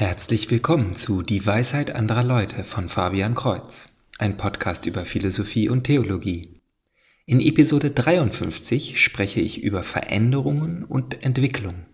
Herzlich willkommen zu Die Weisheit anderer Leute von Fabian Kreuz, ein Podcast über Philosophie und Theologie. In Episode 53 spreche ich über Veränderungen und Entwicklung.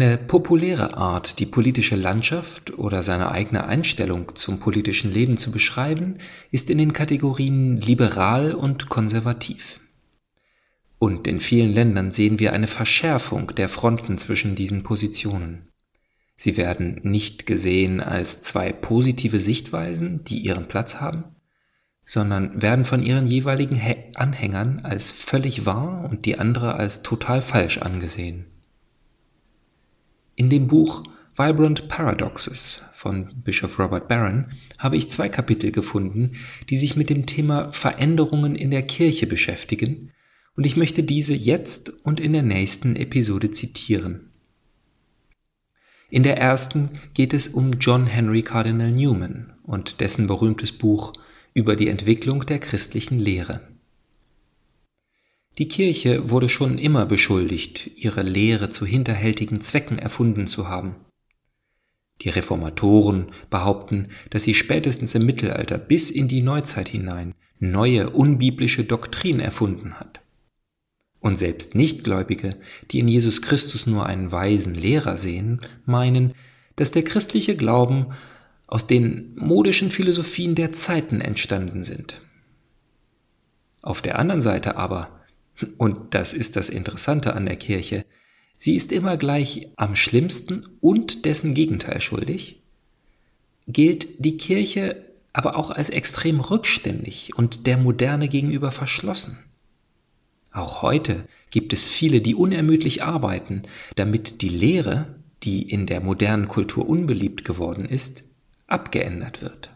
Eine populäre Art, die politische Landschaft oder seine eigene Einstellung zum politischen Leben zu beschreiben, ist in den Kategorien liberal und konservativ. Und in vielen Ländern sehen wir eine Verschärfung der Fronten zwischen diesen Positionen. Sie werden nicht gesehen als zwei positive Sichtweisen, die ihren Platz haben, sondern werden von ihren jeweiligen Anhängern als völlig wahr und die andere als total falsch angesehen. In dem Buch Vibrant Paradoxes von Bischof Robert Barron habe ich zwei Kapitel gefunden, die sich mit dem Thema Veränderungen in der Kirche beschäftigen, und ich möchte diese jetzt und in der nächsten Episode zitieren. In der ersten geht es um John Henry Cardinal Newman und dessen berühmtes Buch über die Entwicklung der christlichen Lehre. Die Kirche wurde schon immer beschuldigt, ihre Lehre zu hinterhältigen Zwecken erfunden zu haben. Die Reformatoren behaupten, dass sie spätestens im Mittelalter bis in die Neuzeit hinein neue unbiblische Doktrin erfunden hat. Und selbst Nichtgläubige, die in Jesus Christus nur einen weisen Lehrer sehen, meinen, dass der christliche Glauben aus den modischen Philosophien der Zeiten entstanden sind. Auf der anderen Seite aber und das ist das Interessante an der Kirche. Sie ist immer gleich am schlimmsten und dessen Gegenteil schuldig. Gilt die Kirche aber auch als extrem rückständig und der Moderne gegenüber verschlossen. Auch heute gibt es viele, die unermüdlich arbeiten, damit die Lehre, die in der modernen Kultur unbeliebt geworden ist, abgeändert wird.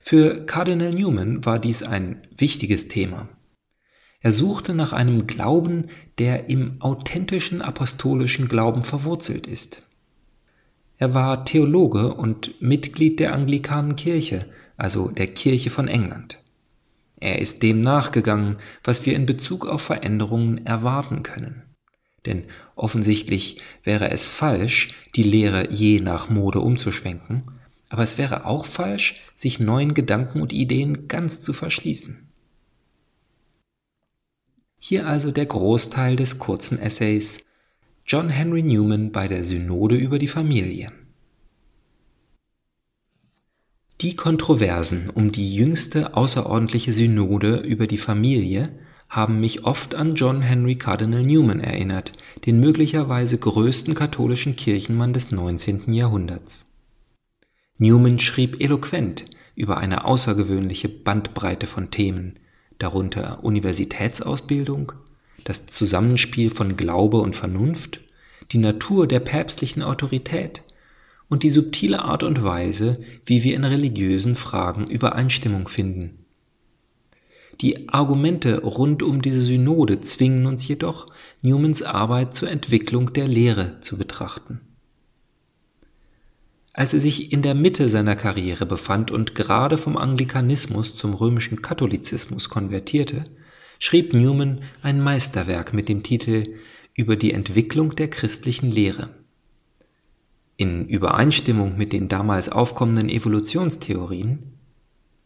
Für Cardinal Newman war dies ein wichtiges Thema er suchte nach einem Glauben, der im authentischen apostolischen Glauben verwurzelt ist. Er war Theologe und Mitglied der Anglikanen Kirche, also der Kirche von England. Er ist dem nachgegangen, was wir in Bezug auf Veränderungen erwarten können. Denn offensichtlich wäre es falsch, die Lehre je nach Mode umzuschwenken, aber es wäre auch falsch, sich neuen Gedanken und Ideen ganz zu verschließen. Hier also der Großteil des kurzen Essays John Henry Newman bei der Synode über die Familie. Die Kontroversen um die jüngste außerordentliche Synode über die Familie haben mich oft an John Henry Cardinal Newman erinnert, den möglicherweise größten katholischen Kirchenmann des 19. Jahrhunderts. Newman schrieb eloquent über eine außergewöhnliche Bandbreite von Themen, darunter Universitätsausbildung, das Zusammenspiel von Glaube und Vernunft, die Natur der päpstlichen Autorität und die subtile Art und Weise, wie wir in religiösen Fragen Übereinstimmung finden. Die Argumente rund um diese Synode zwingen uns jedoch, Newmans Arbeit zur Entwicklung der Lehre zu betrachten. Als er sich in der Mitte seiner Karriere befand und gerade vom Anglikanismus zum römischen Katholizismus konvertierte, schrieb Newman ein Meisterwerk mit dem Titel Über die Entwicklung der christlichen Lehre. In Übereinstimmung mit den damals aufkommenden Evolutionstheorien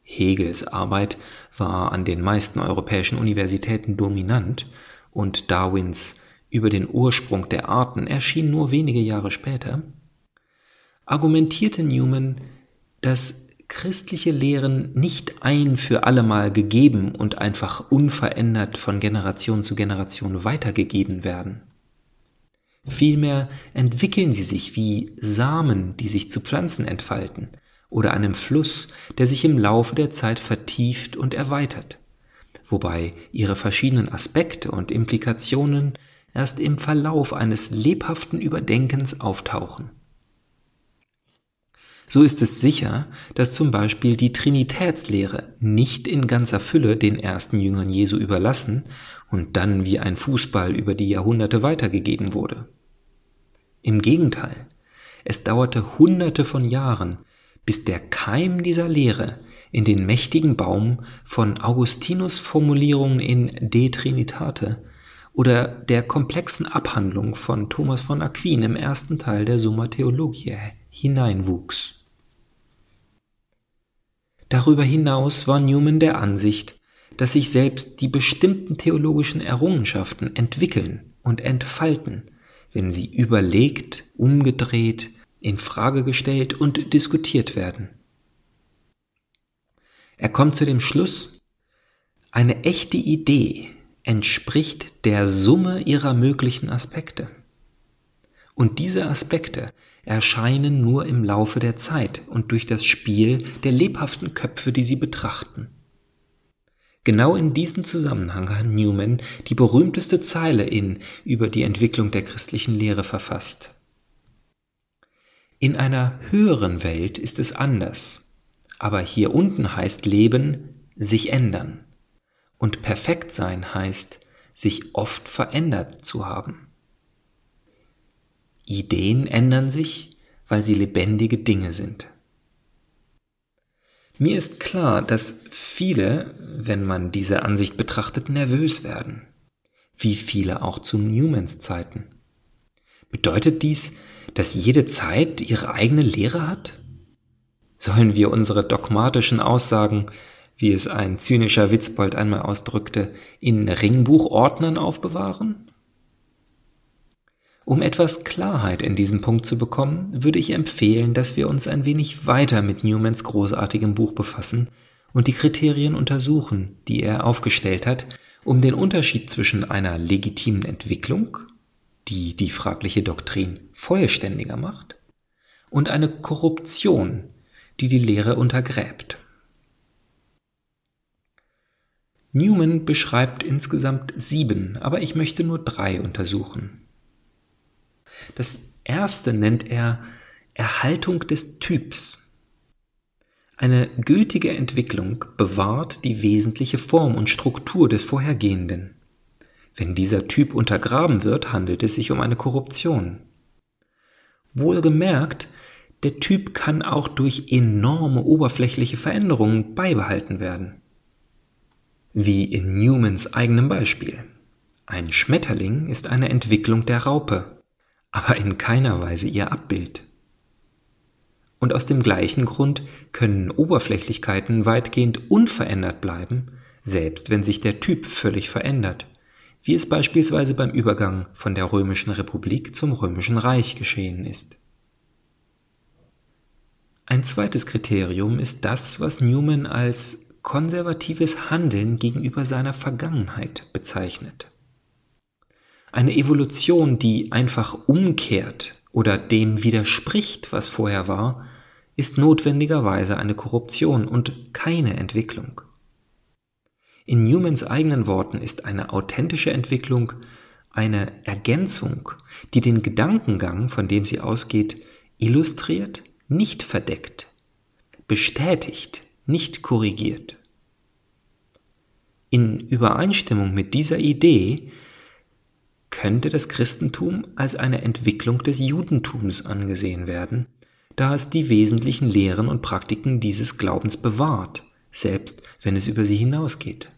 Hegels Arbeit war an den meisten europäischen Universitäten dominant und Darwins Über den Ursprung der Arten erschien nur wenige Jahre später, argumentierte Newman, dass christliche Lehren nicht ein für allemal gegeben und einfach unverändert von Generation zu Generation weitergegeben werden. Vielmehr entwickeln sie sich wie Samen, die sich zu Pflanzen entfalten, oder einem Fluss, der sich im Laufe der Zeit vertieft und erweitert, wobei ihre verschiedenen Aspekte und Implikationen erst im Verlauf eines lebhaften Überdenkens auftauchen. So ist es sicher, dass zum Beispiel die Trinitätslehre nicht in ganzer Fülle den ersten Jüngern Jesu überlassen und dann wie ein Fußball über die Jahrhunderte weitergegeben wurde. Im Gegenteil, es dauerte Hunderte von Jahren, bis der Keim dieser Lehre in den mächtigen Baum von Augustinus Formulierungen in De Trinitate oder der komplexen Abhandlung von Thomas von Aquin im ersten Teil der Summa Theologiae hineinwuchs. Darüber hinaus war Newman der Ansicht, dass sich selbst die bestimmten theologischen Errungenschaften entwickeln und entfalten, wenn sie überlegt, umgedreht, in Frage gestellt und diskutiert werden. Er kommt zu dem Schluss, eine echte Idee entspricht der Summe ihrer möglichen Aspekte. Und diese Aspekte erscheinen nur im Laufe der Zeit und durch das Spiel der lebhaften Köpfe, die sie betrachten. Genau in diesem Zusammenhang hat Newman die berühmteste Zeile in über die Entwicklung der christlichen Lehre verfasst. In einer höheren Welt ist es anders, aber hier unten heißt Leben sich ändern und perfekt sein heißt sich oft verändert zu haben. Ideen ändern sich, weil sie lebendige Dinge sind. Mir ist klar, dass viele, wenn man diese Ansicht betrachtet, nervös werden, wie viele auch zu Newmans Zeiten. Bedeutet dies, dass jede Zeit ihre eigene Lehre hat? Sollen wir unsere dogmatischen Aussagen, wie es ein zynischer Witzbold einmal ausdrückte, in Ringbuchordnern aufbewahren? Um etwas Klarheit in diesem Punkt zu bekommen, würde ich empfehlen, dass wir uns ein wenig weiter mit Newmans großartigem Buch befassen und die Kriterien untersuchen, die er aufgestellt hat, um den Unterschied zwischen einer legitimen Entwicklung, die die fragliche Doktrin vollständiger macht, und eine Korruption, die die Lehre untergräbt. Newman beschreibt insgesamt sieben, aber ich möchte nur drei untersuchen. Das erste nennt er Erhaltung des Typs. Eine gültige Entwicklung bewahrt die wesentliche Form und Struktur des Vorhergehenden. Wenn dieser Typ untergraben wird, handelt es sich um eine Korruption. Wohlgemerkt, der Typ kann auch durch enorme oberflächliche Veränderungen beibehalten werden. Wie in Newmans eigenem Beispiel. Ein Schmetterling ist eine Entwicklung der Raupe aber in keiner Weise ihr Abbild. Und aus dem gleichen Grund können Oberflächlichkeiten weitgehend unverändert bleiben, selbst wenn sich der Typ völlig verändert, wie es beispielsweise beim Übergang von der römischen Republik zum römischen Reich geschehen ist. Ein zweites Kriterium ist das, was Newman als konservatives Handeln gegenüber seiner Vergangenheit bezeichnet. Eine Evolution, die einfach umkehrt oder dem widerspricht, was vorher war, ist notwendigerweise eine Korruption und keine Entwicklung. In Newmans eigenen Worten ist eine authentische Entwicklung eine Ergänzung, die den Gedankengang, von dem sie ausgeht, illustriert, nicht verdeckt, bestätigt, nicht korrigiert. In Übereinstimmung mit dieser Idee könnte das Christentum als eine Entwicklung des Judentums angesehen werden, da es die wesentlichen Lehren und Praktiken dieses Glaubens bewahrt, selbst wenn es über sie hinausgeht.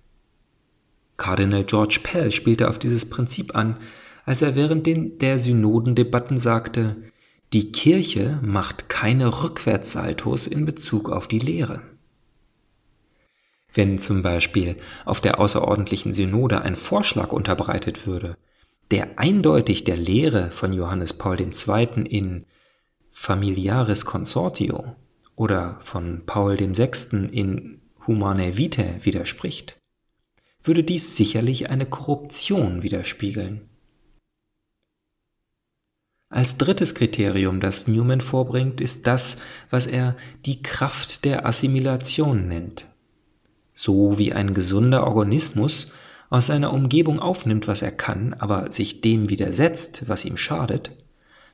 Kardinal George Pell spielte auf dieses Prinzip an, als er während den, der Synodendebatten sagte, die Kirche macht keine Rückwärtssaltos in Bezug auf die Lehre. Wenn zum Beispiel auf der außerordentlichen Synode ein Vorschlag unterbreitet würde, der eindeutig der Lehre von Johannes Paul II. in Familiaris Consortio oder von Paul VI. in Humanae Vitae widerspricht, würde dies sicherlich eine Korruption widerspiegeln. Als drittes Kriterium, das Newman vorbringt, ist das, was er die Kraft der Assimilation nennt. So wie ein gesunder Organismus aus seiner Umgebung aufnimmt, was er kann, aber sich dem widersetzt, was ihm schadet,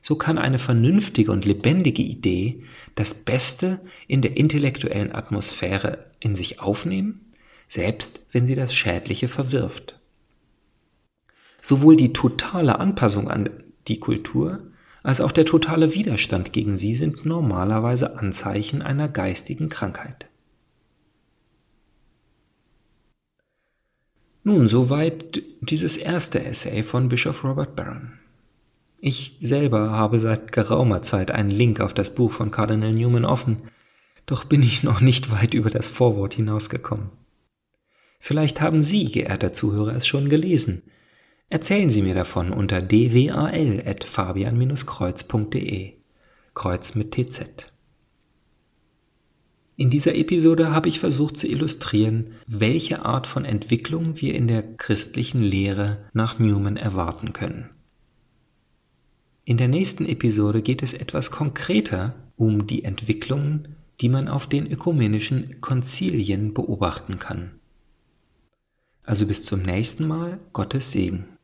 so kann eine vernünftige und lebendige Idee das Beste in der intellektuellen Atmosphäre in sich aufnehmen, selbst wenn sie das Schädliche verwirft. Sowohl die totale Anpassung an die Kultur als auch der totale Widerstand gegen sie sind normalerweise Anzeichen einer geistigen Krankheit. Nun, soweit dieses erste Essay von Bischof Robert Barron. Ich selber habe seit geraumer Zeit einen Link auf das Buch von Cardinal Newman offen, doch bin ich noch nicht weit über das Vorwort hinausgekommen. Vielleicht haben Sie, geehrter Zuhörer, es schon gelesen. Erzählen Sie mir davon unter dwal.fabian-kreuz.de. Kreuz mit TZ. In dieser Episode habe ich versucht zu illustrieren, welche Art von Entwicklung wir in der christlichen Lehre nach Newman erwarten können. In der nächsten Episode geht es etwas konkreter um die Entwicklungen, die man auf den ökumenischen Konzilien beobachten kann. Also bis zum nächsten Mal, Gottes Segen.